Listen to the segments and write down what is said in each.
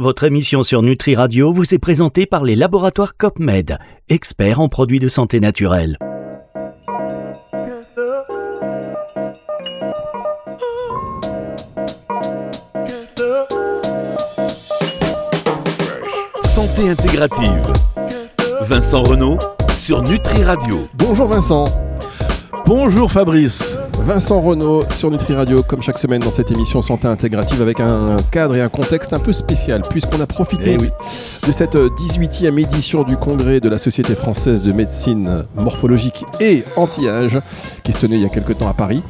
Votre émission sur Nutri Radio vous est présentée par les laboratoires COPMED, experts en produits de santé naturelle. Santé intégrative. Vincent Renault sur Nutri Radio. Bonjour Vincent. Bonjour Fabrice. Vincent Renault sur Nutri Radio, comme chaque semaine dans cette émission Santé Intégrative, avec un cadre et un contexte un peu spécial, puisqu'on a profité Eh de cette 18e édition du congrès de la Société française de médecine morphologique et anti-âge, qui se tenait il y a quelques temps à Paris,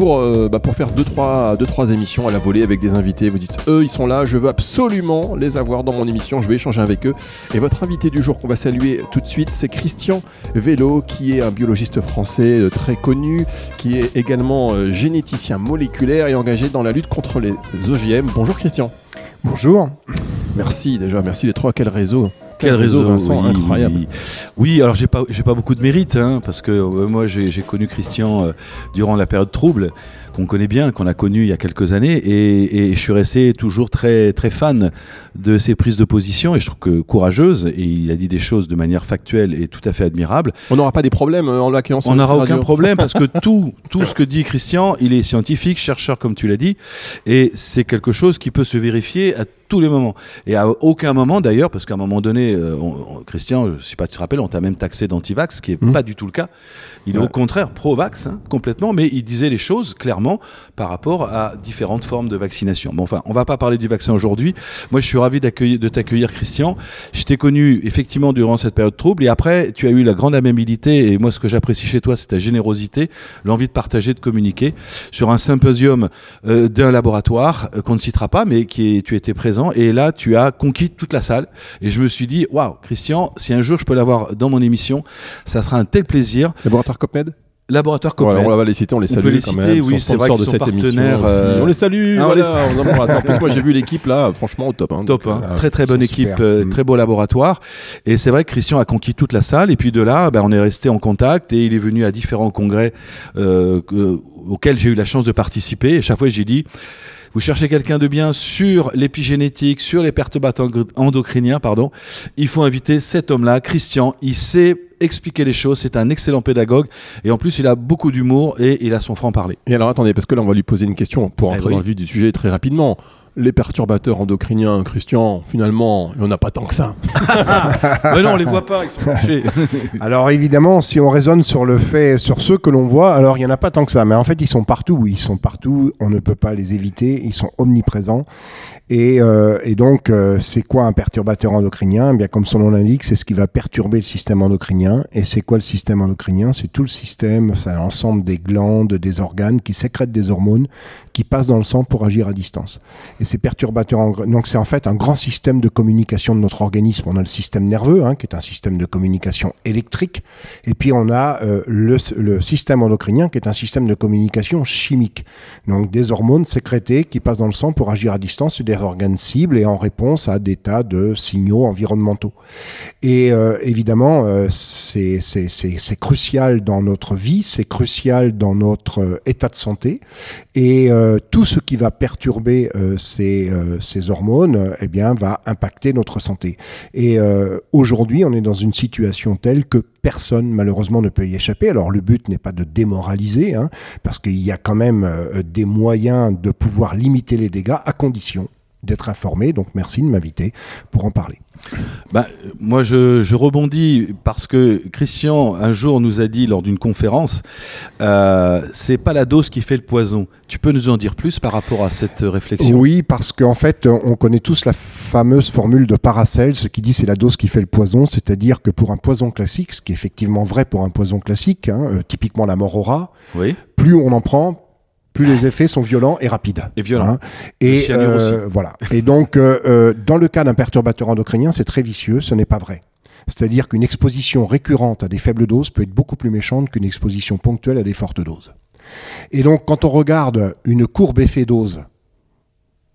pour, euh, bah, pour faire 2-3 deux, trois, deux, trois émissions à la volée avec des invités. Vous dites, eux, ils sont là, je veux absolument les avoir dans mon émission, je vais échanger avec eux. Et votre invité du jour qu'on va saluer tout de suite, c'est Christian Vélo, qui est un biologiste français euh, très connu, qui est également euh, généticien moléculaire et engagé dans la lutte contre les OGM. Bonjour Christian. Bonjour. Merci déjà, merci les trois. Quel réseau Quel réseau, Vincent, oui, incroyable. Oui, Oui, alors j'ai pas, j'ai pas beaucoup de mérite, hein, parce que euh, moi j'ai, connu Christian euh, durant la période trouble, qu'on connaît bien, qu'on a connu il y a quelques années, et, et je suis resté toujours très, très fan de ses prises de position, et je trouve que courageuse, et il a dit des choses de manière factuelle et tout à fait admirable. On n'aura pas des problèmes euh, en l'accueillant sur On n'aura aucun problème parce que tout, tout ce que dit Christian, il est scientifique, chercheur comme tu l'as dit, et c'est quelque chose qui peut se vérifier à tous les moments. Et à aucun moment d'ailleurs, parce qu'à un moment donné, euh, on- on- Christian, je ne sais pas si tu te rappelles, on t'a même taxé d'antivax, ce qui n'est Mhm. pas du tout le cas. Il est au contraire pro-vax, hein, complètement, mais il disait les choses clairement par rapport à différentes formes de vaccination. Bon, enfin, on va pas parler du vaccin aujourd'hui. Moi, je suis ravi de t'accueillir, Christian. Je t'ai connu effectivement durant cette période trouble, et après, tu as eu la grande amabilité, et moi, ce que j'apprécie chez toi, c'est ta générosité, l'envie de partager, de communiquer sur un symposium euh, d'un laboratoire euh, qu'on ne citera pas, mais qui est, tu étais présent, et là, tu as conquis toute la salle, et je me suis dit, waouh, Christian, si un jour je peux l'avoir dans mon émission, ça sera un tel plaisir. Laboratoire COPMED Laboratoire Copel. on va les citer, on les On salue peut les quand citer, même, oui, c'est vrai de sont cette partenaires, euh, On les salue, ah, on voilà, les- on embrasse. En plus, moi j'ai vu l'équipe là, franchement au top. hein, Top, donc, hein. euh, très très bonne équipe, euh, très beau laboratoire. Et c'est vrai que Christian a conquis toute la salle. Et puis de là, ben, on est resté en contact et il est venu à différents congrès euh, que- auxquels j'ai eu la chance de participer. Et chaque fois, j'ai dit. Vous cherchez quelqu'un de bien sur l'épigénétique, sur les perturbateurs endocriniens, pardon. Il faut inviter cet homme-là, Christian. Il sait expliquer les choses. C'est un excellent pédagogue. Et en plus, il a beaucoup d'humour et il a son franc-parler. Et alors attendez, parce que là on va lui poser une question pour Eh entrer oui. dans le vif du sujet très rapidement. Les perturbateurs endocriniens, Christian, finalement, il n'y en a pas tant que ça. Mais non, on les voit pas. Ils sont cachés. Alors évidemment, si on raisonne sur le fait, sur ceux que l'on voit, alors il n'y en a pas tant que ça, mais en fait ils sont partout, ils sont partout, on ne peut pas les éviter, ils sont omniprésents. Et, euh, et donc, euh, c'est quoi un perturbateur endocrinien? Eh Bien, comme son nom l'indique, c'est ce qui va perturber le système endocrinien. Et c'est quoi le système endocrinien? C'est tout le système, c'est l'ensemble des glandes, des organes qui sécrètent des hormones qui passent dans le sang pour agir à distance. Et ces perturbateurs, donc c'est en fait un grand système de communication de notre organisme. On a le système nerveux, hein, qui est un système de communication électrique, et puis on a euh, le, système endocrinien, qui est un système de communication chimique. Donc des hormones sécrétées qui passent dans le sang pour agir à distance sur des organes cibles et en réponse à des tas de signaux environnementaux. Et euh, évidemment, euh, c'est crucial dans notre vie, c'est crucial dans notre euh, état de santé. Et tout ce qui va perturber euh, ces, euh, ces hormones, eh bien, va impacter notre santé. Et euh, aujourd'hui, on est dans une situation telle que personne, malheureusement, ne peut y échapper. Alors, le but n'est pas de démoraliser, hein, parce qu'il y a quand même euh, des moyens de pouvoir limiter les dégâts à condition d'être informé. Donc, merci de m'inviter pour en parler. Bah, moi, je, je rebondis parce que Christian, un jour, nous a dit lors d'une conférence euh, c'est pas la dose qui fait le poison. Tu peux nous en dire plus par rapport à cette réflexion? Oui, parce qu'en fait, on connaît tous la fameuse formule de Paracel, ce qui dit c'est la dose qui fait le poison, c'est-à-dire que pour un poison classique, ce qui est effectivement vrai pour un poison classique, hein, euh, typiquement la rat, Oui. plus on en prend, plus les effets sont violents et rapides. Et violents. Hein. Et euh, voilà. Et donc, euh, euh, dans le cas d'un perturbateur endocrinien, c'est très vicieux, ce n'est pas vrai. C'est-à-dire qu'une exposition récurrente à des faibles doses peut être beaucoup plus méchante qu'une exposition ponctuelle à des fortes doses. Et donc, quand on regarde une courbe effet-dose,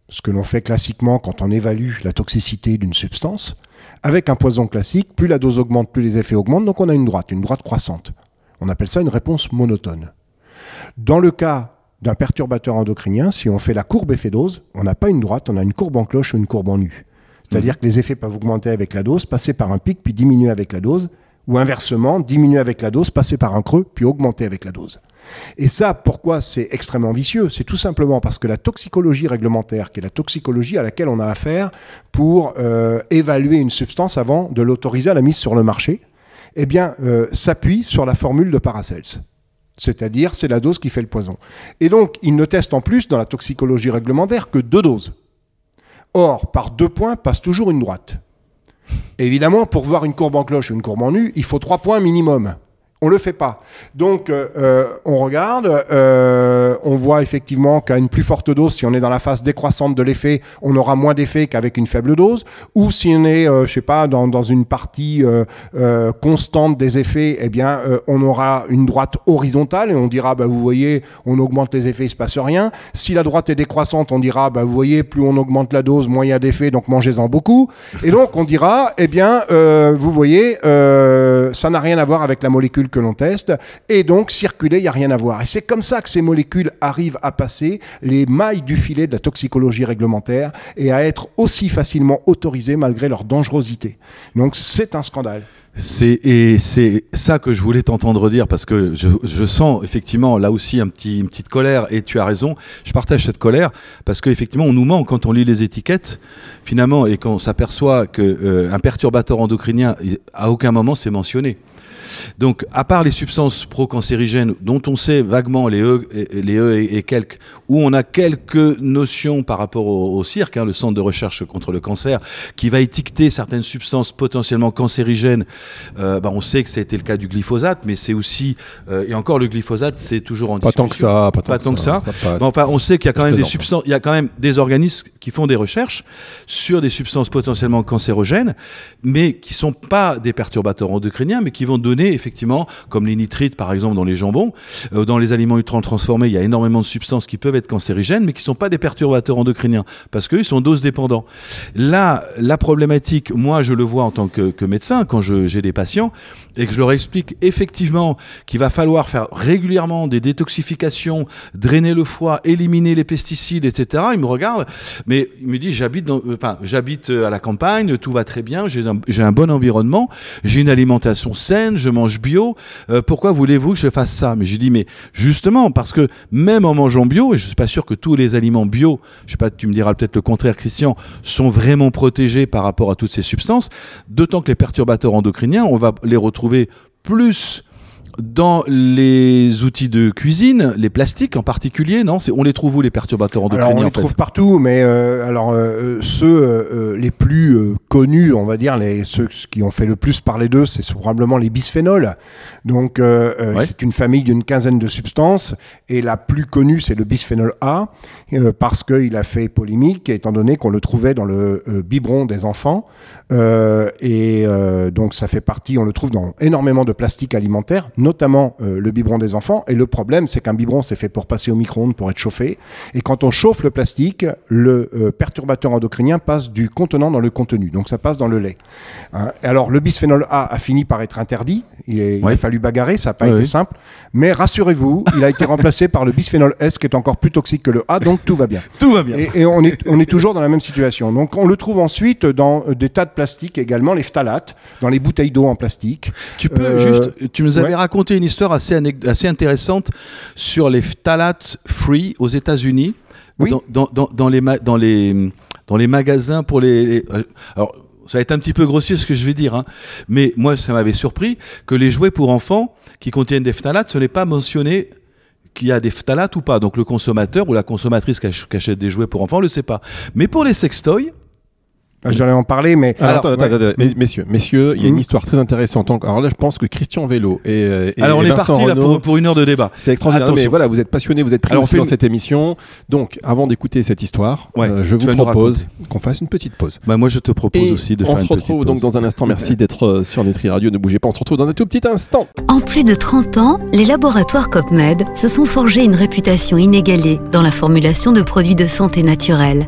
ce que l'on fait classiquement quand on évalue la toxicité d'une substance, avec un poison classique, plus la dose augmente, plus les effets augmentent, donc on a une droite, une droite croissante. On appelle ça une réponse monotone. Dans le cas d'un perturbateur endocrinien, si on fait la courbe effet-dose, on n'a pas une droite, on a une courbe en cloche ou une courbe en U. C'est-à-dire que les effets peuvent augmenter avec la dose, passer par un pic, puis diminuer avec la dose, ou inversement, diminuer avec la dose, passer par un creux, puis augmenter avec la dose. Et ça, pourquoi c'est extrêmement vicieux? C'est tout simplement parce que la toxicologie réglementaire, qui est la toxicologie à laquelle on a affaire pour euh, évaluer une substance avant de l'autoriser à la mise sur le marché, eh bien, euh, s'appuie sur la formule de Paracels. C'est-à-dire, c'est la dose qui fait le poison. Et donc, il ne teste en plus dans la toxicologie réglementaire que deux doses. Or, par deux points passe toujours une droite. Évidemment, pour voir une courbe en cloche ou une courbe en nu, il faut trois points minimum. On le fait pas. Donc, euh, euh, on regarde, euh, on voit effectivement qu'à une plus forte dose, si on est dans la phase décroissante de l'effet, on aura moins d'effet qu'avec une faible dose. Ou si on est, je sais pas, dans, dans une partie constante des effets, eh bien, on aura une droite horizontale et on dira, bah, vous voyez, on augmente les effets, il se passe rien. Si la droite est décroissante, on dira, bah, vous voyez, plus on augmente la dose, moins il y a d'effet, donc mangez-en beaucoup. Et donc, on dira, eh bien, vous voyez, ça n'a rien à voir avec la molécule que l'on teste, et donc circuler, il n'y a rien à voir. Et c'est comme ça que ces molécules arrivent à passer les mailles du filet de la toxicologie réglementaire et à être aussi facilement autorisées malgré leur dangerosité. Donc c'est un scandale. C'est et c'est ça que je voulais t'entendre dire parce que je, sens effectivement là aussi un petit une petite colère et tu as raison. Je partage cette colère parce qu'effectivement on nous ment quand on lit les étiquettes finalement et qu'on s'aperçoit que euh, un perturbateur endocrinien à aucun moment c'est mentionné. Donc, à part les substances pro-cancérigènes, dont on sait vaguement les E, les e et, quelques, où on a quelques notions par rapport au, CIRC, hein, le Centre de recherche contre le cancer, qui va étiqueter certaines substances potentiellement cancérigènes. Euh, bah, on sait que ça a été le cas du glyphosate, mais c'est aussi, euh, et encore le glyphosate, c'est toujours en pas Tant que ça, pas, tant, que ça. enfin, on sait qu'il y a quand même des substances, il y a quand même des organismes qui font des recherches sur des substances potentiellement cancérogènes, mais qui sont pas des perturbateurs endocriniens, mais qui vont donner effectivement, comme les nitrites par exemple dans les jambons. Euh, dans les aliments ultra transformés, il y a énormément de substances qui peuvent être cancérigènes, mais qui ne sont pas des perturbateurs endocriniens, parce qu'ils sont dose dépendants. Là, la problématique, moi je le vois en tant que, médecin, quand j'ai des patients, et que je leur explique effectivement qu'il va falloir faire régulièrement des détoxifications, drainer le foie, éliminer les pesticides, etc. Ils me regardent, mais il me dit j'habite enfin j'habite à la campagne, tout va très bien, j'ai un, un, bon environnement, j'ai une alimentation saine, je mange bio, euh, pourquoi voulez-vous que je fasse ça? Mais je dis, mais justement, parce que même en mangeant bio, et je suis pas sûr que tous les aliments bio, je sais pas, tu me diras peut-être le contraire, Christian, sont vraiment protégés par rapport à toutes ces substances, d'autant que les perturbateurs endocriniens, on va les retrouver plus dans les outils de cuisine, les plastiques en particulier, non? On les trouve où les perturbateurs endocriniens alors, On les trouve partout, mais euh, alors euh, ceux euh, les plus connus, on va dire, les, ceux qui ont fait le plus parler d'eux, c'est probablement les bisphénols. Donc c'est une famille d'une quinzaine de substances, et la plus connue c'est le bisphénol A, parce qu'il a fait polémique, étant donné qu'on le trouvait dans le biberon des enfants, et donc ça fait partie, on le trouve dans énormément de plastiques alimentaires notamment euh, le biberon des enfants. Et le problème, c'est qu'un biberon, c'est fait pour passer au micro-ondes, pour être chauffé. Et quand on chauffe le plastique, le euh, perturbateur endocrinien passe du contenant dans le contenu. Donc ça passe dans le lait. Hein. alors le bisphénol A a fini par être interdit. Il, a fallu bagarrer, ça n'a pas été simple. Mais rassurez-vous, il a été remplacé par le bisphénol S, qui est encore plus toxique que le A, donc tout va bien. tout va bien. Et, on, est, on est toujours dans la même situation. Donc on le trouve ensuite dans euh, des tas de plastiques également, les phtalates, dans les bouteilles d'eau en plastique. Tu peux juste, tu nous avais raconté raconter une histoire assez, assez intéressante sur les phtalates free aux États-Unis. Dans, dans, dans, les dans, les, dans les magasins pour les. Alors, ça va être un petit peu grossier ce que je vais dire, hein, mais moi, ça m'avait surpris que les jouets pour enfants qui contiennent des phtalates, ce n'est pas mentionné qu'il y a des phtalates ou pas. Donc le consommateur ou la consommatrice qui achète des jouets pour enfants ne le sait pas. Mais pour les sextoys, ah, j'allais en parler, mais. Alors, attends, attends, messieurs, messieurs, il y a une hmm. histoire très intéressante. Alors là, je pense que Christian Vélo et. Euh, et alors on est parti là pour, une heure de débat. C'est extraordinaire. Mais voilà, vous êtes passionné, vous êtes pris dans cette émission. Donc, avant d'écouter cette histoire, euh, je vous propose qu'on fasse une petite pause. Bah, moi, je te propose aussi de faire une petite pause. On se retrouve donc dans un instant. Merci d'être euh, sur Nutri Radio. Ne bougez pas, on se retrouve dans un tout petit instant. En plus de 30 ans, les laboratoires COPMED se sont forgés une réputation inégalée dans la formulation de produits de santé naturelle.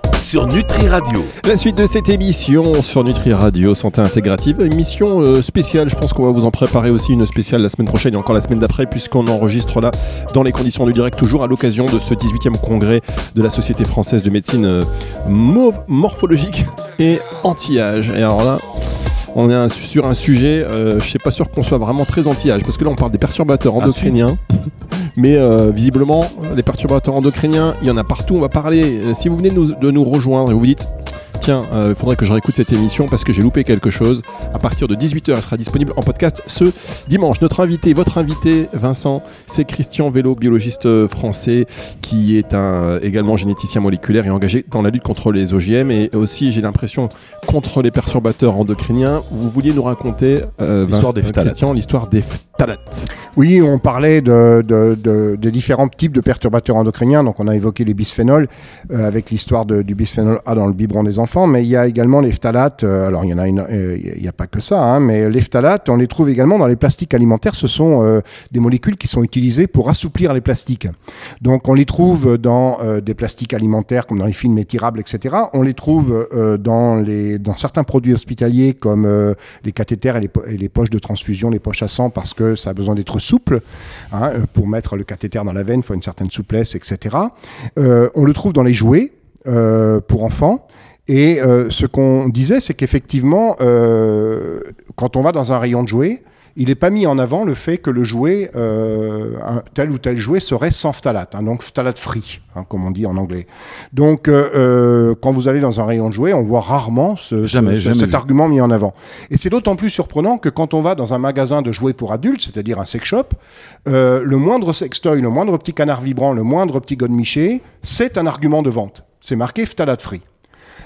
sur Nutri Radio. La suite de cette émission sur Nutri Radio Santé Intégrative, émission euh, spéciale. Je pense qu'on va vous en préparer aussi une spéciale la semaine prochaine et encore la semaine d'après, puisqu'on enregistre là dans les conditions du direct, toujours à l'occasion de ce 18e congrès de la Société française de médecine euh, morphologique et anti-âge. Et alors là, on est sur un sujet, euh, je ne suis pas sûr qu'on soit vraiment très anti-âge, parce que là on parle des perturbateurs Ah, endocriniens. Mais euh, visiblement, les perturbateurs endocriniens, il y en a partout. On va parler. euh, si vous venez de nous, de nous rejoindre et vous vous dites, tiens, euh, il faudrait que je réécoute cette émission parce que j'ai loupé quelque chose. À partir de 18h, elle sera disponible en podcast ce dimanche. Notre invité, votre invité, Vincent, c'est Christian Vélo, biologiste euh, français, qui est un, également généticien moléculaire et engagé dans la lutte contre les OGM et aussi, j'ai l'impression, contre les perturbateurs endocriniens. Vous vouliez nous raconter, euh, L'histoire des phtalates. Christian, l'histoire des phtalates. Oui, on parlait de, différents types de perturbateurs endocriniens. Donc, on a évoqué les bisphénols euh, avec l'histoire du bisphénol A dans le biberon des enfants. Mais il y a également les phtalates. euh, alors, il y en a euh, a pas que ça, hein, mais les phtalates, on les trouve également dans les plastiques alimentaires. Ce sont euh, des molécules qui sont utilisées pour assouplir les plastiques. Donc, on les trouve dans des plastiques alimentaires comme dans les films étirables, etc. On les trouve dans, certains produits hospitaliers comme les cathéters et les, et les poches de transfusion, les poches à sang, parce que ça a besoin d'être souple. hein, euh, pour mettre le cathéter dans la veine, il faut une certaine souplesse, etc. Euh, on le trouve dans les jouets euh, pour enfants. Et ce qu'on disait, c'est qu'effectivement, quand on va dans un rayon de jouets, il n'est pas mis en avant le fait que le jouet, euh, un tel ou tel jouet serait sans phtalate, hein, donc phtalate free, hein, comme on dit en anglais. Donc, euh, euh, quand vous allez dans un rayon de jouets, on voit rarement ce, Jamais, ce- jamais cet vu. argument mis en avant. Et c'est d'autant plus surprenant que quand on va dans un magasin de jouets pour adultes, c'est-à-dire un sex shop, euh, le moindre sextoy, le moindre petit canard vibrant, le moindre petit godemiché, c'est un argument de vente. C'est marqué phtalate free.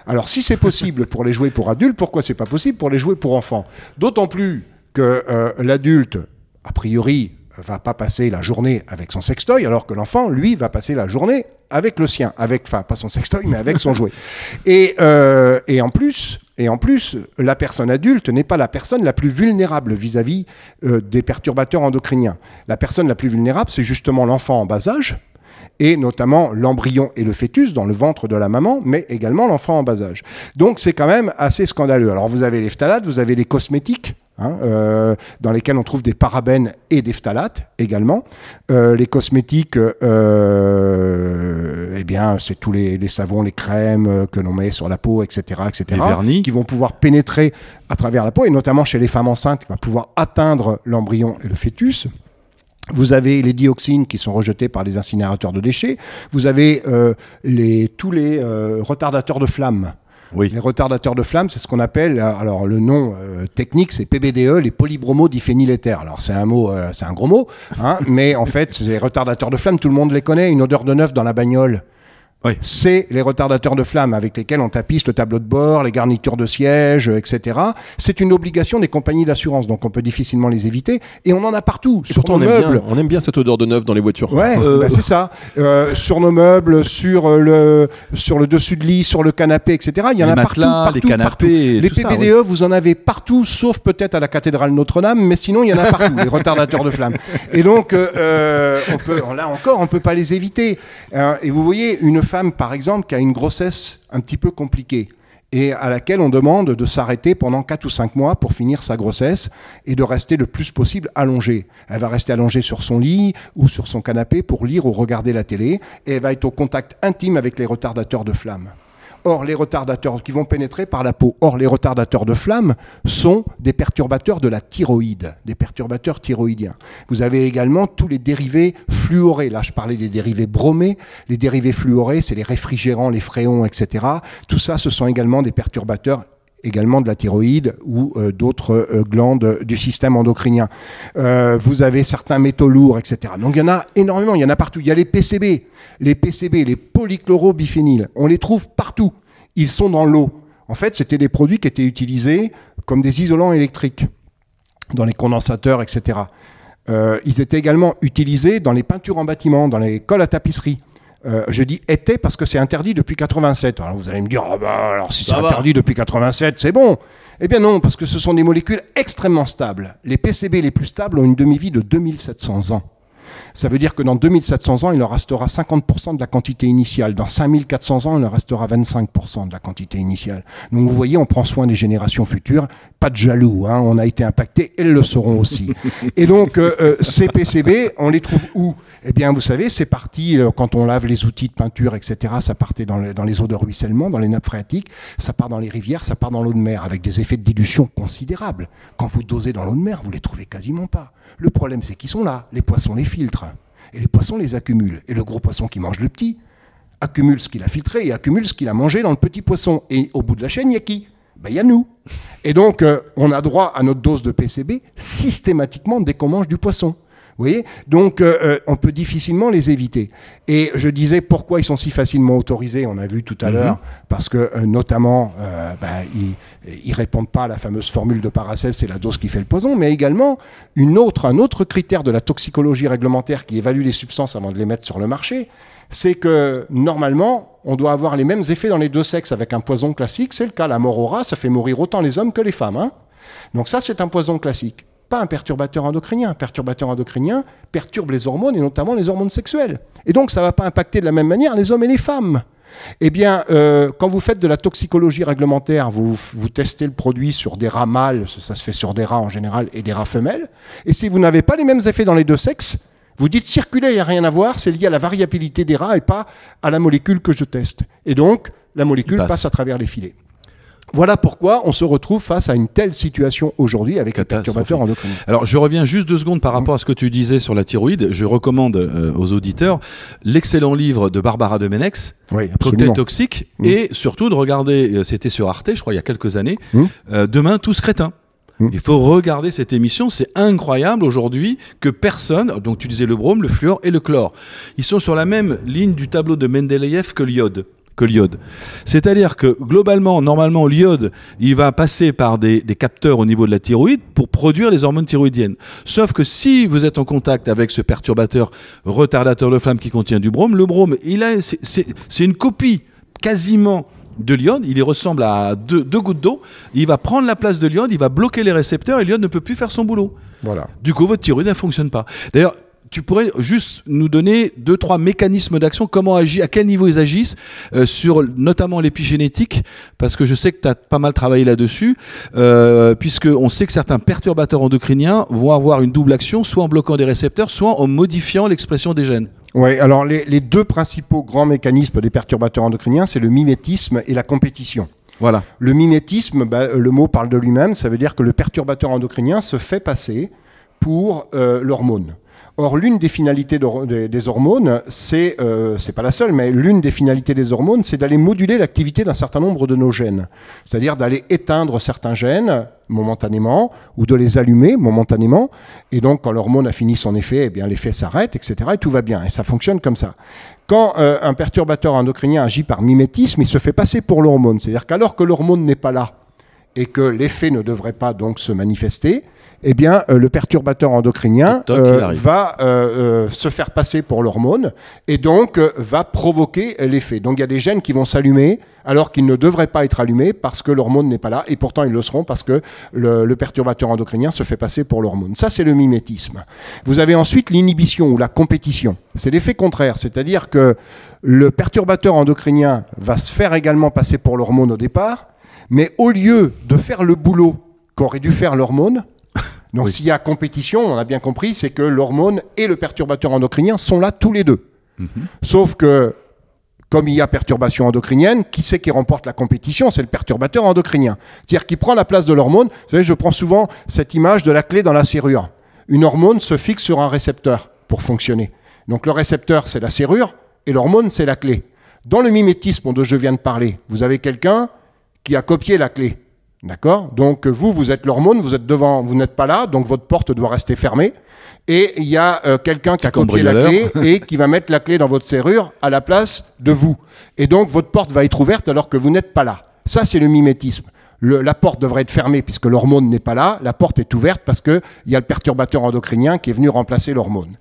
Alors, si c'est possible pour les jouets pour adultes, pourquoi c'est pas possible pour les jouets pour enfants? D'autant plus que euh, l'adulte, a priori, va pas passer la journée avec son sextoy, alors que l'enfant, lui, va passer la journée avec le sien, avec, enfin, pas son sextoy, mais avec son jouet. Et, euh, et en plus, et en plus, la personne adulte n'est pas la personne la plus vulnérable vis-à-vis euh, des perturbateurs endocriniens. La personne la plus vulnérable, c'est justement l'enfant en bas âge, et notamment l'embryon et le fœtus dans le ventre de la maman, mais également l'enfant en bas âge. Donc c'est quand même assez scandaleux. Alors vous avez les phtalates, vous avez les cosmétiques. Hein, euh, dans lesquels on trouve des parabènes et des phtalates également. Euh, les cosmétiques, euh, eh bien, c'est tous les, les savons, les crèmes euh, que l'on met sur la peau, etc., etc., Les vernis. qui vont pouvoir pénétrer à travers la peau, et notamment chez les femmes enceintes, qui va pouvoir atteindre l'embryon et le fœtus. Vous avez les dioxines qui sont rejetées par les incinérateurs de déchets. Vous avez euh, les, tous les euh, retardateurs de flamme. Les retardateurs de flamme, c'est ce qu'on appelle, euh, alors le nom euh, technique, c'est PBDE, les polybromodiphényléthers. Alors c'est un mot, euh, c'est un gros mot, hein, mais en fait, ces retardateurs de flamme, tout le monde les connaît. Une odeur de neuf dans la bagnole. Oui. C'est les retardateurs de flamme avec lesquels on tapisse le tableau de bord, les garnitures de siège, euh, etc. C'est une obligation des compagnies d'assurance, donc on peut difficilement les éviter. Et on en a partout, Et sur nos on aime, meubles. bien, on aime bien cette odeur de neuf dans les voitures. Ouais, Euh, bah, c'est ça. Euh, sur nos meubles, sur euh, le sur le dessus de lit, sur le canapé, etc. Il y en Les a matelas, partout, les partout, canapés, partout. et Les ça, vous en avez partout, sauf peut-être à la cathédrale Notre-Dame, mais sinon il y en a partout, les retardateurs de flamme. Et donc, euh, on peut, là encore, on peut pas les éviter. Et vous voyez, une femme, par exemple, qui a une grossesse un petit peu compliquée et à laquelle on demande de s'arrêter pendant 4 ou 5 mois pour finir sa grossesse et de rester le plus possible allongée. Elle va rester allongée sur son lit ou sur son canapé pour lire ou regarder la télé et elle va être au contact intime avec les retardateurs de flamme. Or, les retardateurs qui vont pénétrer par la peau, or les retardateurs de flamme sont des perturbateurs de la thyroïde, des perturbateurs thyroïdiens. Vous avez également tous les dérivés fluorés. Là, je parlais des dérivés bromés. Les dérivés fluorés, c'est les réfrigérants, les fréons, etc. Tout ça, ce sont également des perturbateurs également de la thyroïde ou euh, d'autres euh, glandes du système endocrinien. Euh, vous avez certains métaux lourds, etc. Donc il y en a énormément, il y en a partout. Il y a les PCB, les PCB, les polychlorobiphényles. On les trouve partout. Ils sont dans l'eau. En fait, c'était des produits qui étaient utilisés comme des isolants électriques dans les condensateurs, etc. Ils étaient également utilisés dans les peintures en bâtiment, dans les cols à tapisserie. Euh, je dis était parce que c'est interdit depuis 87. Alors vous allez me dire, Ah bah, alors si c'est interdit depuis 87, c'est bon. Eh bien non, parce que ce sont des molécules extrêmement stables. Les PCB les plus stables ont une demi-vie de 2700 ans. Ça veut dire que dans 2700 ans, il en restera 50% de la quantité initiale. Dans 5400 ans, il en restera 25% de la quantité initiale. Donc vous voyez, on prend soin des générations futures. Pas de jaloux, hein. on a été impacté, elles le seront aussi. Et donc, euh, euh, ces PCB, on les trouve où? Eh bien, vous savez, c'est parti, euh, quand on lave les outils de peinture, etc., ça partait dans les, dans les eaux de ruissellement, dans les nappes phréatiques, ça part dans les rivières, ça part dans l'eau de mer, avec des effets de dilution considérables. Quand vous dosez dans l'eau de mer, vous les trouvez quasiment pas. Le problème, c'est qu'ils sont là. Les poissons les filtrent. Et les poissons les accumulent. Et le gros poisson qui mange le petit accumule ce qu'il a filtré et accumule ce qu'il a mangé dans le petit poisson. Et au bout de la chaîne, il y a qui? Ben, Il y a nous. Et donc, euh, on a droit à notre dose de PCB systématiquement dès qu'on mange du poisson. Voyez? Donc, euh, euh, on peut difficilement les éviter. Et je disais pourquoi ils sont si facilement autorisés, on a vu tout à l'heure, parce que euh, notamment, euh, bah, ils ne répondent pas à la fameuse formule de Paracels, c'est la dose qui fait le poison, mais également une autre, un autre critère de la toxicologie réglementaire qui évalue les substances avant de les mettre sur le marché, c'est que normalement, on doit avoir les mêmes effets dans les deux sexes avec un poison classique. C'est le cas, la mort au rat, ça fait mourir autant les hommes que les femmes. hein. Donc ça, c'est un poison classique. Pas un perturbateur endocrinien. Un perturbateur endocrinien perturbe les hormones et notamment les hormones sexuelles. Et donc, ça ne va pas impacter de la même manière les hommes et les femmes. Eh bien, euh, quand vous faites de la toxicologie réglementaire, vous, vous testez le produit sur des rats mâles, ça, se fait sur des rats en général, et des rats femelles. Et si vous n'avez pas les mêmes effets dans les deux sexes, vous dites circuler, il n'y a rien à voir, c'est lié à la variabilité des rats et pas à la molécule que je teste. Et donc, la molécule passe. passe. à travers les filets. Voilà pourquoi on se retrouve face à une telle situation aujourd'hui avec les perturbateurs endocriniens. Alors, je reviens juste deux secondes par rapport à ce que tu disais sur la thyroïde. Je recommande euh, aux auditeurs l'excellent livre de Barbara Domenex, Oui, Cocktail toxique, Mm. et surtout de regarder, euh, c'était sur Arte, je crois, il y a quelques années, Mm. euh, Demain, tous crétins. Il faut regarder cette émission, c'est incroyable aujourd'hui que personne, donc tu disais le brome, le fluor et le chlore, ils sont sur la même ligne du tableau de Mendeleïev que l'iode. Que l'iode. C'est-à-dire que globalement, normalement, l'iode, il va passer par des, des capteurs au niveau de la thyroïde pour produire les hormones thyroïdiennes. Sauf que si vous êtes en contact avec ce perturbateur retardateur de flamme qui contient du brome, le brome, il a, c'est- une copie quasiment de l'iode, il y ressemble à deux, deux gouttes d'eau, il va prendre la place de l'iode, il va bloquer les récepteurs et l'iode ne peut plus faire son boulot. Voilà. Du coup, votre thyroïde ne fonctionne pas. D'ailleurs, tu pourrais juste nous donner deux, trois mécanismes d'action, comment agir, à quel niveau ils agissent, euh, sur notamment l'épigénétique, parce que je sais que tu as pas mal travaillé là-dessus, euh, puisqu'on sait que certains perturbateurs endocriniens vont avoir une double action, soit en bloquant des récepteurs, soit en modifiant l'expression des gènes. Oui, alors les, les deux principaux grands mécanismes des perturbateurs endocriniens, c'est le mimétisme et la compétition. Voilà. Le mimétisme, bah, euh, le mot parle de lui-même, ça veut dire que le perturbateur endocrinien se fait passer pour euh, l'hormone. Or, l'une des finalités des hormones, c'est, euh, c'est pas la seule, mais l'une des finalités des hormones, c'est d'aller moduler l'activité d'un certain nombre de nos gènes. C'est-à-dire d'aller éteindre certains gènes momentanément ou de les allumer momentanément. Et donc, quand l'hormone a fini son effet, eh bien, l'effet s'arrête, etc. Et tout va bien. Et ça fonctionne comme ça. Quand euh, un perturbateur endocrinien agit par mimétisme, il se fait passer pour l'hormone. C'est-à-dire qu'alors que l'hormone n'est pas là et que l'effet ne devrait pas donc se manifester, eh bien, euh, le perturbateur endocrinien Toc, euh, va euh, se faire passer pour l'hormone et donc va provoquer l'effet. Donc il y a des gènes qui vont s'allumer alors qu'ils ne devraient pas être allumés parce que l'hormone n'est pas là et pourtant ils le seront parce que le, le perturbateur endocrinien se fait passer pour l'hormone. Ça c'est le mimétisme. Vous avez ensuite l'inhibition ou la compétition. C'est l'effet contraire, c'est-à-dire que le perturbateur endocrinien va se faire également passer pour l'hormone au départ, mais au lieu de faire le boulot qu'aurait dû faire l'hormone, donc Oui. s'il y a compétition, on a bien compris, c'est que l'hormone et le perturbateur endocrinien sont là tous les deux. Sauf que, comme il y a perturbation endocrinienne, qui c'est qui remporte la compétition? C'est le perturbateur endocrinien. C'est-à-dire qui prend la place de l'hormone. Vous savez, je prends souvent cette image de la clé dans la serrure. Une hormone se fixe sur un récepteur pour fonctionner. Donc le récepteur, c'est la serrure, et l'hormone, c'est la clé. Dans le mimétisme dont je viens de parler, vous avez quelqu'un qui a copié la clé. D'accord? Donc vous, vous êtes l'hormone, vous êtes devant, vous n'êtes pas là, donc votre porte doit rester fermée. Et il y a euh, quelqu'un qui a copié la clé et qui va mettre la clé dans votre serrure à la place de vous. Et donc votre porte va être ouverte alors que vous n'êtes pas là. Ça, c'est le mimétisme. Le- la porte devrait être fermée puisque l'hormone n'est pas là. La porte est ouverte parce qu'il y a le perturbateur endocrinien qui est venu remplacer l'hormone.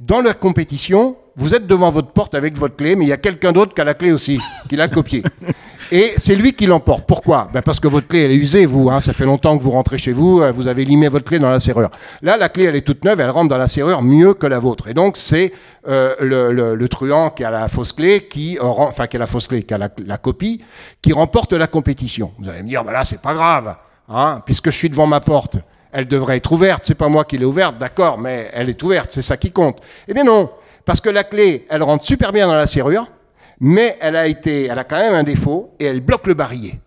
Dans la compétition, vous êtes devant votre porte avec votre clé, mais il y a quelqu'un d'autre qui a la clé aussi, qui l'a copiée. Et c'est lui qui l'emporte. Pourquoi? Ben Parce que votre clé, elle est usée, vous. Hein. Ça fait longtemps que vous rentrez chez vous, euh, vous avez limé votre clé dans la serrure. Là, la clé, elle est toute neuve, elle rentre dans la serrure mieux que la vôtre. Et donc, c'est euh, le, le- le truand qui a la fausse clé, qui, enfin, qui a la fausse clé, qui a la, la copie, qui remporte la compétition. Vous allez me dire, ben là, c'est pas grave, hein, puisque je suis devant ma porte. Elle devrait être ouverte. C'est pas moi qui l'ai ouverte, d'accord, mais elle est ouverte, c'est ça qui compte. Eh bien non, parce que la clé, elle rentre super bien dans la serrure, mais elle a été, elle a quand même un défaut et elle bloque le barillet.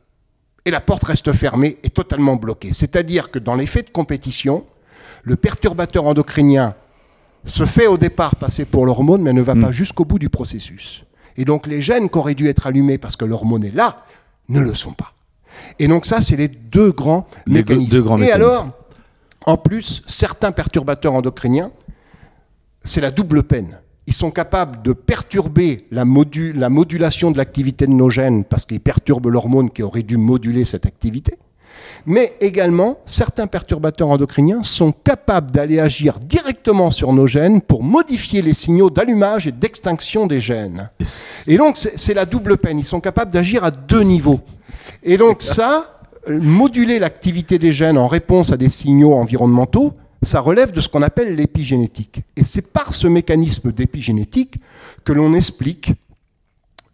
Et la porte reste fermée et totalement bloquée. C'est-à-dire que dans les faits de compétition, le perturbateur endocrinien se fait au départ passer pour l'hormone, mais ne va pas jusqu'au bout du processus. Et donc les gènes qui auraient dû être allumés parce que l'hormone est là, ne le sont pas. Et donc ça, c'est les deux grands Les mécanismes. deux grands et mécanismes. alors, en plus, certains perturbateurs endocriniens, c'est la double peine. Ils sont capables de perturber la, modu- la modulation de l'activité de nos gènes parce qu'ils perturbent l'hormone qui aurait dû moduler cette activité. Mais également, certains perturbateurs endocriniens sont capables d'aller agir directement sur nos gènes pour modifier les signaux d'allumage et d'extinction des gènes. Et donc, c'est c'est la double peine. Ils sont capables d'agir à deux niveaux. Et donc, ça, euh, moduler l'activité des gènes en réponse à des signaux environnementaux, ça relève de ce qu'on appelle l'épigénétique. Et c'est par ce mécanisme d'épigénétique que l'on explique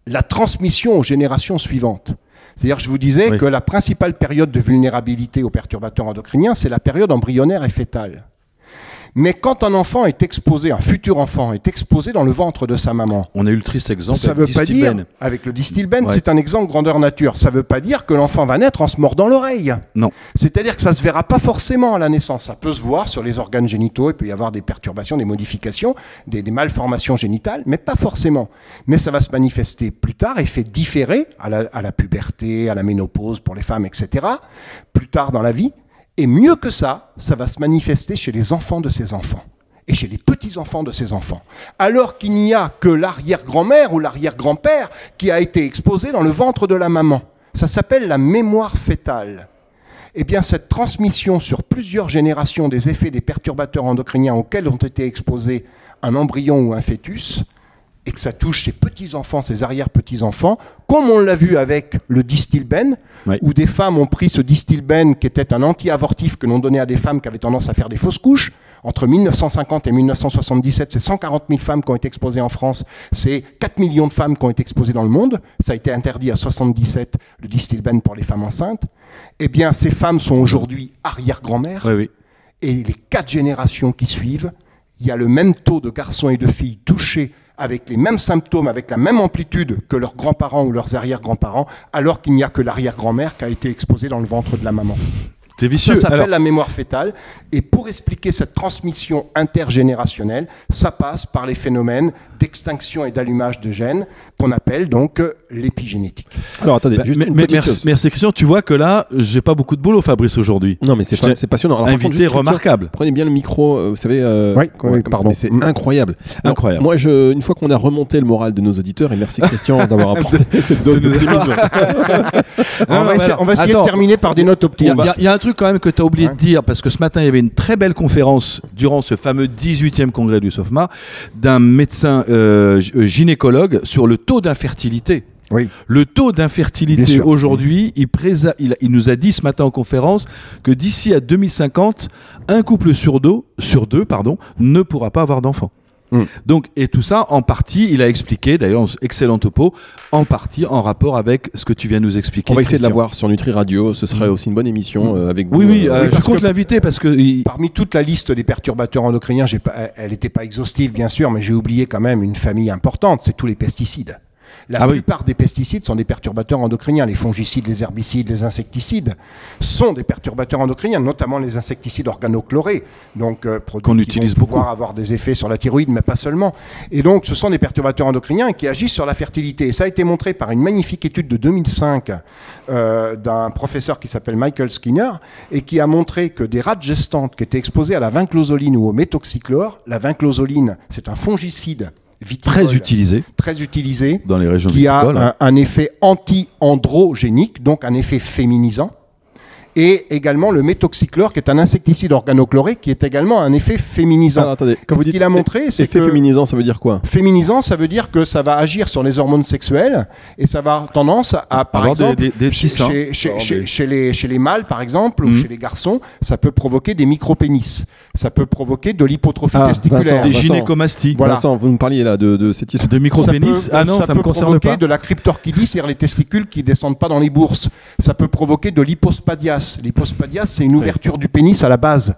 la transmission aux générations suivantes. C'est-à-dire, je vous disais Oui. que la principale période de vulnérabilité aux perturbateurs endocriniens, c'est la période embryonnaire et fétale. Mais quand un enfant est exposé, un futur enfant est exposé dans le ventre de sa maman, On a eu le triste exemple ça avec veut pas dire, avec le distilben, Ouais. c'est un exemple grandeur nature. Ça veut pas dire que l'enfant va naître en se mordant l'oreille. Non. C'est-à-dire que ça se verra pas forcément à la naissance. Ça peut se voir sur les organes génitaux. Il peut y avoir des perturbations, des modifications, des, des malformations génitales, mais pas forcément. Mais ça va se manifester plus tard, effet différé à la, à la puberté, à la ménopause pour les femmes, etc. Plus tard dans la vie. Et mieux que ça, ça va se manifester chez les enfants de ces enfants et chez les petits-enfants de ces enfants. Alors qu'il n'y a que l'arrière-grand-mère ou l'arrière-grand-père qui a été exposé dans le ventre de la maman. Ça s'appelle la mémoire fétale. Eh bien, cette transmission sur plusieurs générations des effets des perturbateurs endocriniens auxquels ont été exposés un embryon ou un fœtus, et que ça touche ses petits-enfants, ses arrière-petits-enfants, comme on l'a vu avec le distilben, Ouais. où des femmes ont pris ce distilben qui était un anti-avortif que l'on donnait à des femmes qui avaient tendance à faire des fausses couches. Entre 1950 et 1977, c'est 140 000 femmes qui ont été exposées en France, c'est 4 millions de femmes qui ont été exposées dans le monde. Ça a été interdit à 77, le distilben pour les femmes enceintes. Eh bien, ces femmes sont aujourd'hui arrière-grand-mères Oui, oui. et les quatre générations qui suivent, il y a le même taux de garçons et de filles touchés avec les mêmes symptômes, avec la même amplitude que leurs grands-parents ou leurs arrière-grands-parents, alors qu'il n'y a que l'arrière-grand-mère qui a été exposée dans le ventre de la maman. C'est Ça vicieux. s'appelle Alors, la mémoire fétale. Et pour expliquer cette transmission intergénérationnelle, ça passe par les phénomènes d'extinction et d'allumage de gènes qu'on appelle donc euh, l'épigénétique. Alors attendez, bah, juste mais- une mais merci, chose. merci Christian. Tu vois que là, j'ai pas beaucoup de boulot, Fabrice, aujourd'hui. Non, mais c'est pas- c'est passionnant. Alors, par contre, Invité juste, Christian, remarquable. Prenez bien le micro, euh, vous savez. euh, comme ça, pardon. mais C'est incroyable. Alors, Incroyable. Moi, je, une fois qu'on a remonté le moral de nos auditeurs, et merci Christian d'avoir apporté cette dose d'optimisme. on, va essayer, on va essayer Attends. de terminer par des notes optimistes. il y a- il y a un truc quand même que tu as oublié Ouais. de dire, parce que ce matin, il y avait une très belle conférence durant ce fameux 18e congrès du SOFMA d'un médecin euh, euh, gynécologue sur le taux d'infertilité. Oui. Le taux d'infertilité aujourd'hui, il, présa- il, il nous a dit ce matin en conférence que d'ici à 2050, un couple sur deux, sur deux pardon, ne pourra pas avoir d'enfant. Mm. Donc, et tout ça, en partie, il a expliqué, d'ailleurs, excellent topo, en partie en rapport avec ce que tu viens de nous expliquer. On va essayer de la Christian. voir sur Nutri Radio. Ce serait aussi une bonne émission euh, avec vous. Oui, oui, euh, euh, je compte l'inviter parce que. il- Parmi toute la liste des perturbateurs endocriniens, j'ai pas- elle n'était pas exhaustive bien sûr, mais j'ai oublié quand même une famille importante, c'est tous les pesticides. La Ah oui. plupart des pesticides sont des perturbateurs endocriniens. Les fongicides, les herbicides, les insecticides sont des perturbateurs endocriniens, notamment les insecticides organochlorés, donc euh, produits Qu'on qui utilise vont pouvoir beaucoup. avoir des effets sur la thyroïde, mais pas seulement. Et donc, ce sont des perturbateurs endocriniens qui agissent sur la fertilité. Et ça a été montré par une magnifique étude de 2005 euh, d'un professeur qui s'appelle Michael Skinner et qui a montré que des rats gestantes qui étaient exposées à la vinclosoline ou au méthoxychlore, la vinclosoline, c'est un fongicide viticole Très utilisé très utilisé dans les régions qui a hein. un effet anti-androgénique, donc un effet féminisant. Et également le métoxychlore, qui est un insecticide organochloré, qui est également un effet féminisant. Alors attendez, quand vous ce dites qu'il a montré, c'est effet que féminisant, ça veut dire quoi? Féminisant, ça veut dire que ça va agir sur les hormones sexuelles et ça va avoir tendance à, par des- exemple, des- des chez, petits seins. chez- chez- Alors, chez- des- chez les, chez les mâles, par exemple, ou Mhm. chez les garçons, ça peut provoquer des micropénis. Ça peut provoquer de l'hypotrophie Ah, testiculaire. Vincent, Des Vincent. gynécomasties. Voilà. Vincent, vous me parliez là de, de cette histoire. De micropénis Ça peut- Ah non, ça, peut me concerne provoquer pas. de la cryptorchidie, c'est-à-dire les testicules qui descendent pas dans les bourses. Ça peut provoquer de l'hypospadias. L'hypospadias, c'est une ouverture du pénis à la base.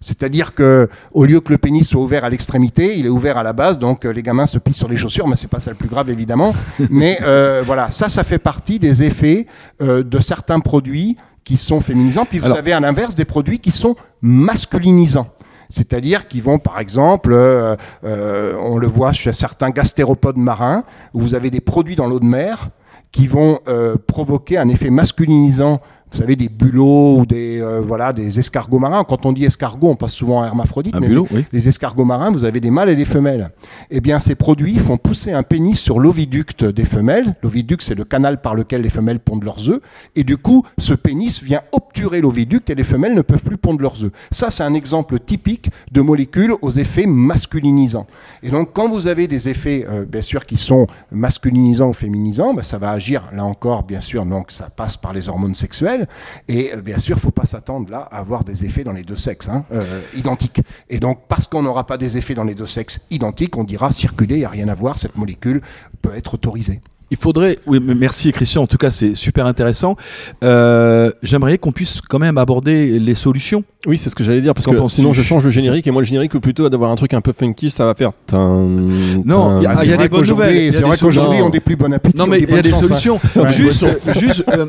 C'est-à-dire que au lieu que le pénis soit ouvert à l'extrémité, il est ouvert à la base, donc euh, les gamins se pissent sur les chaussures, mais c'est pas ça le plus grave évidemment. mais euh, voilà, ça, ça fait partie des effets euh, de certains produits qui sont féminisants. Puis vous Alors- avez à l'inverse des produits qui sont masculinisants. C'est-à-dire qu'ils vont, par exemple, euh, on le voit chez certains gastéropodes marins, où vous avez des produits dans l'eau de mer qui vont provoquer un effet masculinisant. Vous savez, des bulots ou des, euh, voilà, des escargots marins. Quand on dit escargot, on passe souvent à hermaphrodite. Un mais bulot, oui. les escargots marins, vous avez des mâles et des femelles. Eh bien, ces produits font pousser un pénis sur l'oviducte des femelles. L'oviducte, c'est le canal par lequel les femelles pondent leurs œufs. Et du coup, ce pénis vient obturer l'oviducte et les femelles ne peuvent plus pondre leurs œufs. Ça, c'est un exemple typique de molécules aux effets masculinisants. Et donc, quand vous avez des effets, euh, bien sûr, qui sont masculinisants ou féminisants, ben, ça va agir, là encore, bien sûr, donc ça passe par les hormones sexuelles. Et euh, bien sûr, il ne faut pas s'attendre là à avoir des effets dans les deux sexes, hein, euh, identiques. Et donc, parce qu'on n'aura pas des effets dans les deux sexes identiques, on dira circuler, il n'y a rien à voir, cette molécule peut être autorisée. Il faudrait, oui, merci Christian, en tout cas c'est super intéressant. Euh, J'aimerais qu'on puisse quand même aborder les solutions. Oui, c'est ce que j'allais dire, parce que penses-tu sinon je change le générique, et moi le générique, plutôt d'avoir un truc un peu funky, ça va faire. Non, il y a- tin. il y a vrai des bonnes nouvelles, C'est vrai qu'aujourd'hui, on des plus bon appétit. Non on mais il y a des hein. solutions. Ouais. juste, juste euh,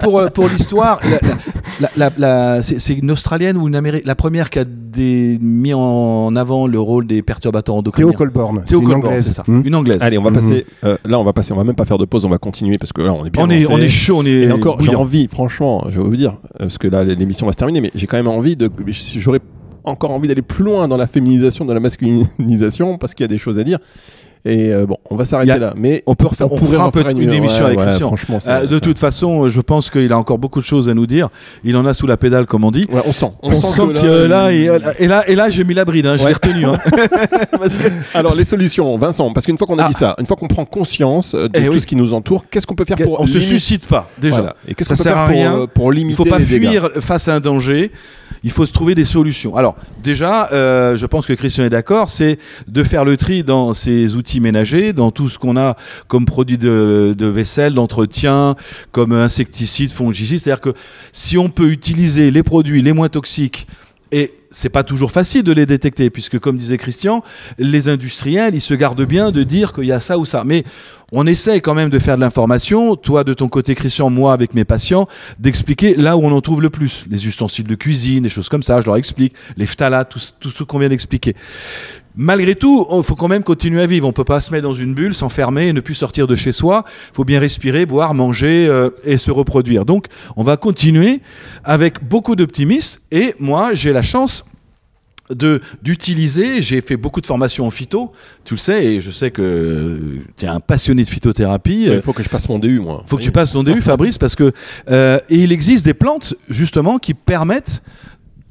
pour pour l'histoire, la, la- la- la- c'est c'est une Australienne ou une Américaine, la première qui a des- mis en avant le rôle des perturbateurs endocriniens. Théo Colborn, Théo une Colborn, anglaise. c'est ça. Hmm. Une anglaise. Allez, on va Mhm. passer. euh, là, on va passer. On va même pas faire de pause. On va continuer parce que là, on est bien. on est lancé. on est chaud, on est Et encore, j'ai envie, franchement, je vais vous dire, euh, parce que là, l'émission va se terminer, mais j'ai quand même envie de. J'aurais encore envie d'aller plus loin dans la féminisation, dans la masculinisation, parce qu'il y a des choses à dire. Et euh, bon, on va s'arrêter a- là. Mais On peut refaire, on, pourrait fera un peu refaire une, émission ouais, avec ouais, Christian. Franchement, Euh, de toute façon, je pense qu'il a encore beaucoup de choses à nous dire. Il en a sous la pédale, comme on dit. Ouais, on sent. On, sent que là, et, et là, et là, j'ai mis la bride. Hein, je l'ai retenu. hein. Parce que- Alors les solutions, Vincent, parce qu'une fois qu'on a Ah. dit ça, une fois qu'on prend conscience euh, de Eh tout oui. ce qui nous entoure, qu'est-ce qu'on peut faire pour on se limiter- suscite pas déjà. Voilà. Et qu'est-ce Ça qu'on peut sert faire à pour, rien. pour limiter Il faut pas fuir face à un danger. Il faut se trouver des solutions. Alors déjà, je pense que Christian est d'accord, c'est de faire le tri dans ces outils ménagers, dans tout ce qu'on a comme produits de, vaisselle, d'entretien, comme insecticides, fongicides. C'est-à-dire que si on peut utiliser les produits les moins toxiques et c'est pas toujours facile de les détecter, puisque comme disait Christian, les industriels, ils se gardent bien de dire qu'il y a ça ou ça. Mais on essaye quand même de faire de l'information, toi de ton côté Christian, moi avec mes patients, d'expliquer là où on en trouve le plus. Les ustensiles de cuisine, des choses comme ça, je leur explique, les phtalates, tout ce qu'on vient d'expliquer. Malgré tout, il faut quand même continuer à vivre. On peut pas se mettre dans une bulle, s'enfermer et ne plus sortir de chez soi. Il faut bien respirer, boire, manger euh, et se reproduire. Donc, on va continuer avec beaucoup d'optimisme. Et moi, j'ai la chance de d'utiliser, j'ai fait beaucoup de formations en phyto, tu le sais, et je sais que tu es un passionné de phytothérapie. Il faut que je passe mon DU, moi. faut que tu passes ton DU, Fabrice, parce que euh, et il existe des plantes justement qui permettent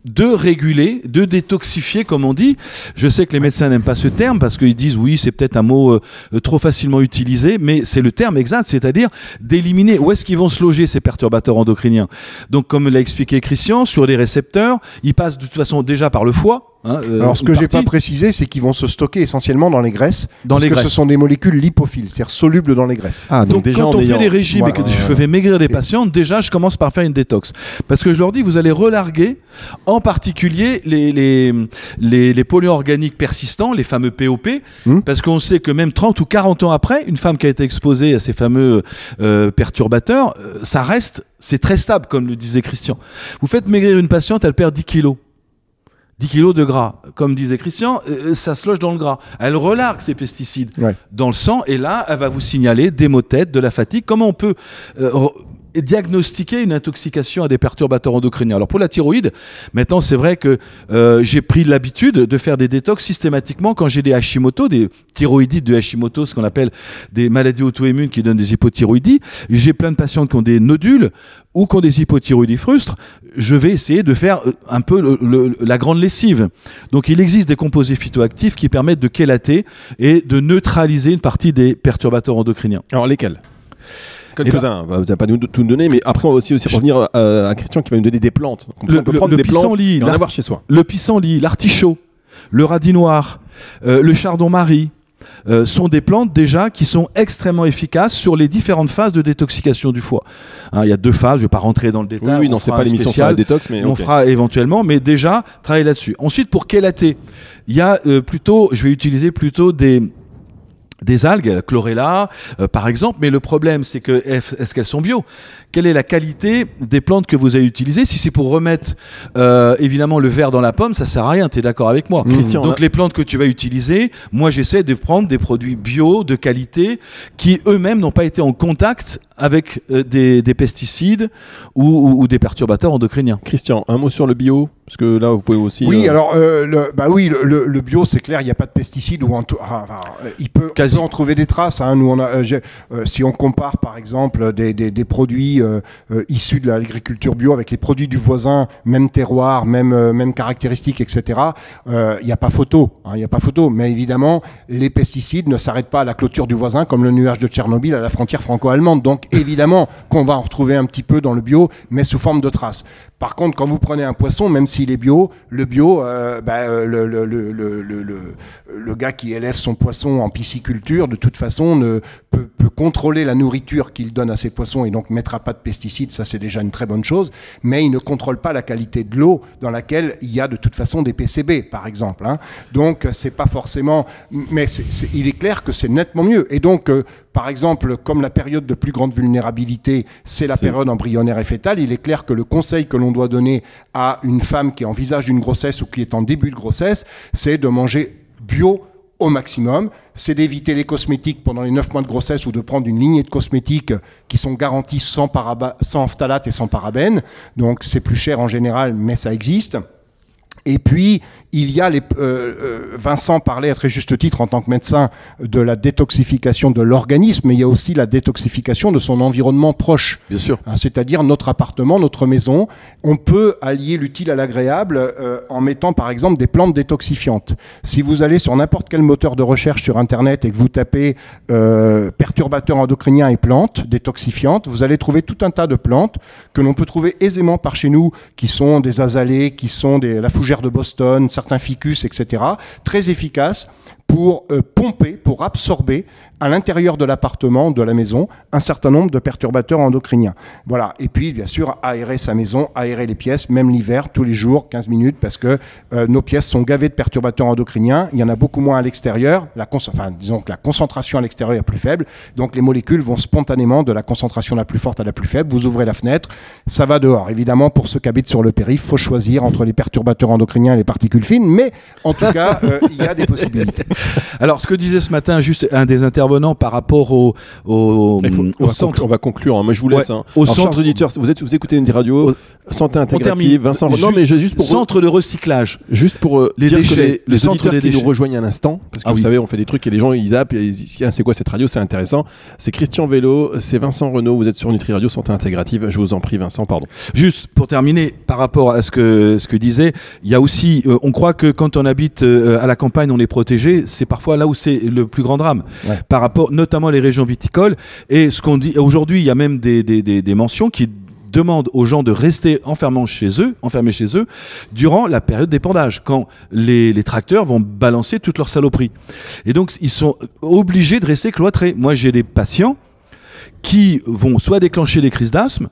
de réguler, de détoxifier, comme on dit. Je sais que les médecins n'aiment pas ce terme parce qu'ils disent oui, c'est peut-être un mot euh, trop facilement utilisé, mais c'est le terme exact, c'est-à-dire d'éliminer où est-ce qu'ils vont se loger ces perturbateurs endocriniens. Donc, comme l'a expliqué Christian, sur les récepteurs, ils passent de toute façon déjà par le foie. Hein, euh, Alors, ce que j'ai pas précisé, c'est qu'ils vont se stocker essentiellement dans les graisses. dans parce les que ce sont des molécules lipophiles, c'est-à-dire solubles dans les graisses. Ah, Donc, quand on fait des régimes voilà, et que je voilà. fais maigrir des patients, déjà je commence par faire une détox. Parce que je leur dis, vous allez relarguer en particulier les, les, les, les polluants organiques persistants, les fameux POP, Hmm. parce qu'on sait que même 30 ou 40 ans après, une femme qui a été exposée à ces fameux euh, perturbateurs, euh, ça reste, c'est très stable, comme le disait Christian. Vous faites maigrir une patiente, elle perd 10 kilos. 10 kilos de gras. Comme disait Christian, euh, ça se loge dans le gras. Elle relargue ces pesticides Ouais. dans le sang et là, elle va vous signaler des maux de tête, de la fatigue. Comment on peut euh, diagnostiquer une intoxication à des perturbateurs endocriniens. Alors pour la thyroïde, maintenant c'est vrai que euh, j'ai pris l'habitude de faire des détox systématiquement quand j'ai des Hashimoto, des thyroïdites de Hashimoto, ce qu'on appelle des maladies auto-immunes qui donnent des hypothyroïdies. J'ai plein de patientes qui ont des nodules ou qui ont des hypothyroïdies frustres. Je vais essayer de faire euh, un peu la grande lessive. Donc il existe des composés phytoactifs qui permettent de chélater et de neutraliser une partie des perturbateurs endocriniens. Alors lesquels? Quelques-uns, Bah, vous n'avez pas nous tout nous donner, mais après on va aussi, aussi revenir euh, à Christian qui va nous donner des plantes. Le- on peut le- prendre le des plantes pissenlit, et en avoir chez soi. Le pissenlit, l'artichaut, le radis noir, euh, le chardon-marie euh, sont des plantes déjà qui sont extrêmement efficaces sur les différentes phases de détoxication du foie. Hein, il y a deux phases, je ne vais pas rentrer dans le détail. Oui, oui, on non, c'est pas l'émission sur la détox, mais on fera éventuellement, mais déjà travailler là-dessus. Ensuite, pour chélater, il y a euh, plutôt, je vais utiliser plutôt des des algues, la chlorella euh, par exemple, mais le problème c'est que est- est-ce qu'elles sont bio? Quelle est la qualité des plantes que vous avez utilisées? Si c'est pour remettre euh, évidemment le verre dans la pomme, ça sert à rien, tu es d'accord avec moi. Christian, Donc les plantes que tu vas utiliser, moi j'essaie de prendre des produits bio de qualité qui eux-mêmes n'ont pas été en contact avec euh, des, des pesticides ou, ou- ou des perturbateurs endocriniens. Christian, un mot sur le bio, parce que là vous pouvez aussi. Oui, euh, alors euh, le, bah oui, le, le- le bio, c'est clair, il n'y a pas de pesticides ou en tout- ah, enfin, euh, il peut, on Quasi. peut en trouver des traces. hein. Nous, on a, euh, euh, si on compare par exemple des, des- des produits issus de l'agriculture bio avec les produits du voisin, même terroir, même même caractéristiques, etc. euh, Il n'y a pas photo, hein, il n'y a pas photo. Mais évidemment, les pesticides ne s'arrêtent pas à la clôture du voisin comme le nuage de Tchernobyl à la frontière franco-allemande. Donc évidemment qu'on va en retrouver un petit peu dans le bio, mais sous forme de traces. Par contre, quand vous prenez un poisson, même s'il est bio, le bio, euh, bah, euh, le, gars qui élève son poisson en pisciculture, de toute façon, ne, peut, peut contrôler la nourriture qu'il donne à ses poissons et donc mettra pas de pesticides, ça c'est déjà une très bonne chose, mais il ne contrôle pas la qualité de l'eau dans laquelle il y a de toute façon des PCB, par exemple. hein. Donc c'est pas forcément, mais il est clair que c'est nettement mieux. Et donc, euh, par exemple, comme la période de plus grande vulnérabilité, c'est la période embryonnaire et fétale, il est clair que le conseil que l'on doit donner à une femme qui envisage une grossesse ou qui est en début de grossesse, c'est de manger bio au maximum, c'est d'éviter les cosmétiques pendant les 9 mois de grossesse ou de prendre une lignée de cosmétiques qui sont garantis sans, sans et sans parabènes. Donc c'est plus cher en général, mais ça existe. Et puis, il y a les. euh, euh, Vincent parlait à très juste titre en tant que médecin de la détoxification de l'organisme, mais il y a aussi la détoxification de son environnement proche. Bien sûr. Hein, c'est-à-dire notre appartement, notre maison. On peut allier l'utile à l'agréable euh, en mettant par exemple des plantes détoxifiantes. Si vous allez sur n'importe quel moteur de recherche sur Internet et que vous tapez euh, perturbateurs endocriniens et plantes détoxifiantes, vous allez trouver tout un tas de plantes que l'on peut trouver aisément par chez nous, qui sont des azalées, qui sont des, la fougère de Boston, certains ficus, etc. Très efficaces pour euh, pomper, pour absorber à l'intérieur de l'appartement, de la maison, un certain nombre de perturbateurs endocriniens. Voilà. Et puis, bien sûr, aérer sa maison, aérer les pièces, même l'hiver, tous les jours, 15 minutes, parce que euh, nos pièces sont gavées de perturbateurs endocriniens. Il y en a beaucoup moins à l'extérieur. Enfin, disons que la concentration à l'extérieur est plus faible. Donc, les molécules vont spontanément de la concentration la plus forte à la plus faible. Vous ouvrez la fenêtre, ça va dehors. Évidemment, pour ceux qui habitent sur le périph', faut choisir entre les perturbateurs endocriniens et les particules fines. Mais, en tout cas, euh, il y a des possibilités. Alors, ce que disait ce matin juste un des intervenants par rapport au, au, on, au va centre. on va conclure. hein. Moi, je vous laisse. Ouais, hein. au Alors, centre- auditeurs, vous êtes, vous écoutez une radio santé termine. intégrative. Vincent, non, mais juste pour centre de recyclage. Juste pour euh, Les dire déchets, que les, le les auditeurs des qui nous rejoignent à l'instant, parce que Ah vous oui. savez, on fait des trucs et les gens ils zappent, et ils disent Tiens, c'est quoi cette radio, c'est intéressant. C'est Christian Vélo, c'est Vincent Renault, vous êtes sur Nutri Radio Santé Intégrative. Je vous en prie, Vincent, pardon. Juste pour terminer, par rapport à ce que ce que disait, il y a aussi, euh, on croit que quand on habite euh, à la campagne, on est protégé. C'est parfois là où c'est le plus grand drame, Ouais. par rapport, notamment les régions viticoles. Et ce qu'on dit aujourd'hui, il y a même des, des, mentions qui demandent aux gens de rester enfermés chez eux, durant la période d'épandage, quand les, les tracteurs vont balancer toutes leurs saloperies. Et donc, ils sont obligés de rester cloîtrés. Moi, j'ai des patients qui vont soit déclencher des crises d'asthme,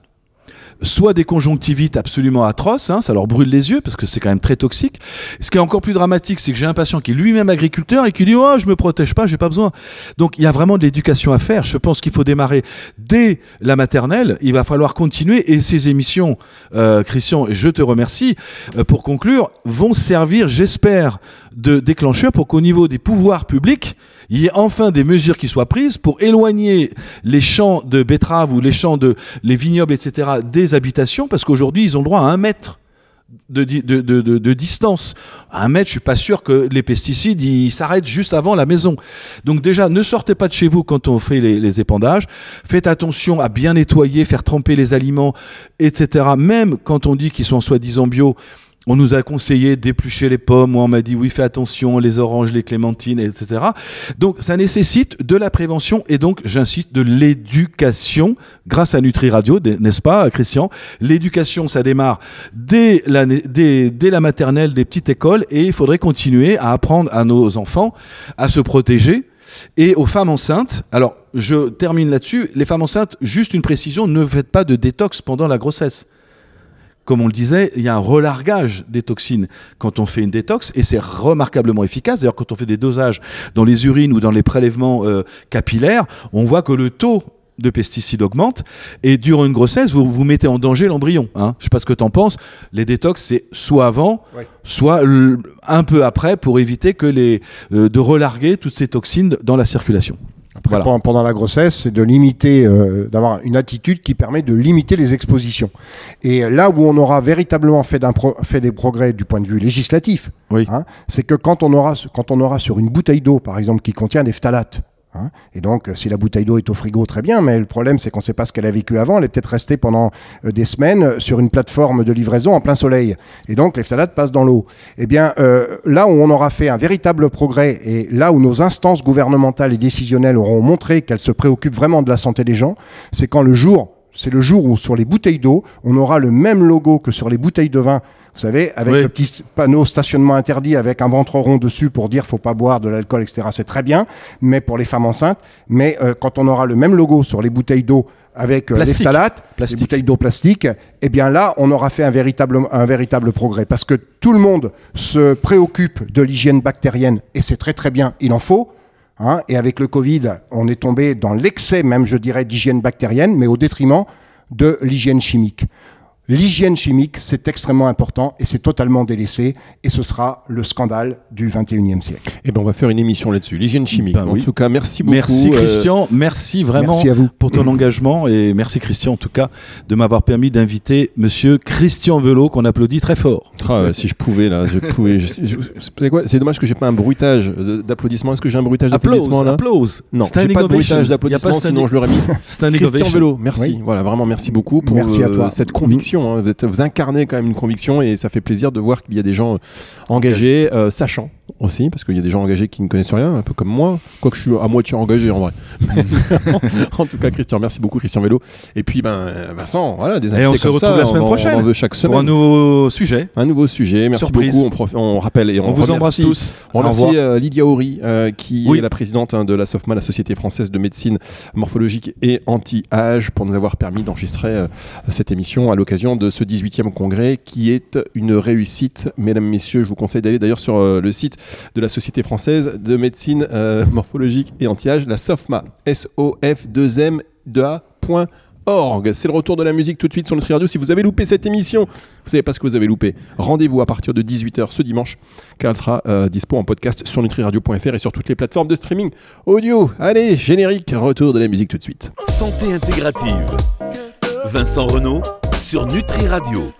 soit des conjonctivites absolument atroces, hein, ça leur brûle les yeux parce que c'est quand même très toxique. Ce qui est encore plus dramatique, c'est que j'ai un patient qui est lui-même agriculteur et qui dit oh je me protège pas, j'ai pas besoin. Donc il y a vraiment de l'éducation à faire. Je pense qu'il faut démarrer dès la maternelle. Il va falloir continuer et ces émissions, euh, Christian, je te remercie euh, pour conclure, vont servir, j'espère, de déclencheur pour qu'au niveau des pouvoirs publics, il y ait enfin des mesures qui soient prises pour éloigner les champs de betteraves ou les champs de les vignobles, etc., des habitations, parce qu'aujourd'hui, ils ont le droit à un mètre de, de, de, de- distance. À un mètre, je suis pas sûr que les pesticides s'arrêtent juste avant la maison. Donc déjà, ne sortez pas de chez vous quand on fait les, les épandages. Faites attention à bien nettoyer, faire tremper les aliments, etc. Même quand on dit qu'ils sont soi-disant bio. On nous a conseillé d'éplucher les pommes, on m'a dit oui fais attention, les oranges, les clémentines, etc. Donc ça nécessite de la prévention et donc j'insiste de l'éducation grâce à Nutri Radio, n'est-ce pas Christian? L'éducation ça démarre dès la, dès la maternelle des petites écoles et il faudrait continuer à apprendre à nos enfants à se protéger et aux femmes enceintes. Alors je termine là-dessus, les femmes enceintes, juste une précision, ne faites pas de détox pendant la grossesse comme on le disait, il y a un relargage des toxines quand on fait une détox et c'est remarquablement efficace. D'ailleurs, quand on fait des dosages dans les urines ou dans les prélèvements euh, capillaires, on voit que le taux de pesticides augmente et durant une grossesse, vous vous mettez en danger l'embryon. Hein. Je sais pas ce que tu en penses. Les détox, c'est soit avant, Ouais. soit un peu après pour éviter que les, euh, de relarguer toutes ces toxines dans la circulation. Voilà. Pendant, pendant la grossesse, c'est de limiter, euh, d'avoir une attitude qui permet de limiter les expositions. Et là où on aura véritablement fait, d'un pro- fait des progrès du point de vue législatif, Oui. hein, c'est que quand on, aura, quand on aura sur une bouteille d'eau, par exemple, qui contient des phtalates, hein, et donc euh, si la bouteille d'eau est au frigo, très bien, mais le problème c'est qu'on ne sait pas ce qu'elle a vécu avant, elle est peut-être restée pendant euh, des semaines euh, sur une plateforme de livraison en plein soleil, et donc les phtalates passent dans l'eau. Eh bien, là où on aura fait un véritable progrès, et là où nos instances gouvernementales et décisionnelles auront montré qu'elles se préoccupent vraiment de la santé des gens, c'est quand le jour, c'est le jour où sur les bouteilles d'eau, on aura le même logo que sur les bouteilles de vin. Vous savez, avec Oui. le petit panneau stationnement interdit avec un ventre rond dessus pour dire faut pas boire de l'alcool, etc. C'est très bien, mais pour les femmes enceintes. Mais euh, quand on aura le même logo sur les bouteilles d'eau avec euh, les phtalates, les bouteilles d'eau plastique, eh bien là, on aura fait un véritable, un véritable progrès. Parce que tout le monde se préoccupe de l'hygiène bactérienne, et c'est très très bien, il en faut. Hein, et avec le Covid, on est tombé dans l'excès, même je dirais, d'hygiène bactérienne, mais au détriment de l'hygiène chimique. L'hygiène chimique, c'est extrêmement important et c'est totalement délaissé, et ce sera le scandale du 21e siècle. Eh ben, on va faire une émission là-dessus, l'hygiène chimique. Ben en oui. tout cas, merci beaucoup. Merci euh, Christian, merci vraiment Merci à vous. pour ton engagement et merci Christian en tout cas de m'avoir permis d'inviter monsieur Christian Velot qu'on applaudit très fort. Ah, ouais, si je pouvais là, je pouvais. c'est quoi C'est dommage que j'ai pas un bruitage d'applaudissements. Est-ce que j'ai un bruitage Applause, d'applaudissements là? applause. Non, j'ai pas de bruitage d'applaudissements, sinon je l'aurais mis. Christian ovation. Velo, merci. Oui. Voilà, vraiment merci beaucoup pour Merci à euh, toi. cette conviction. Hein. Vous, êtes- vous incarnez quand même une conviction et ça fait plaisir de voir qu'il y a des gens engagés, euh, aussi, parce qu'il y a des gens engagés qui ne connaissent rien, un peu comme moi. Quoique je suis à moitié engagé en vrai. en tout cas, Christian, merci beaucoup, Christian Vélo. Et puis, ben, Vincent, voilà, des invités on se retrouve ça, la semaine on prochaine On veut chaque Pour un semaine. nouveau sujet. Un nouveau sujet. Merci Surprise. beaucoup. On, on rappelle et on, On, vous embrasse tous. on remercie euh, Lydia Horry, euh, qui Oui. est la présidente hein, de la SOFMA, la Société française de médecine morphologique et anti-âge, pour nous avoir permis d'enregistrer euh, cette émission à l'occasion de ce 18e congrès, qui est une réussite. Mesdames, Messieurs, je vous conseille d'aller d'ailleurs sur le site de la Société française de médecine euh, morphologique et anti-âge, la SOFMA, S-O-F-2-M-2-A.org. C'est le retour de la musique tout de suite sur Nutri Radio. Si vous avez loupé cette émission, vous savez pas ce que vous avez loupé. Rendez-vous à partir de 18h ce dimanche, car elle sera euh, dispo en podcast sur nutriradio.fr et sur toutes les plateformes de streaming audio. Allez, générique, retour de la musique tout de suite. Santé intégrative. Vincent Renault sur Nutri Radio.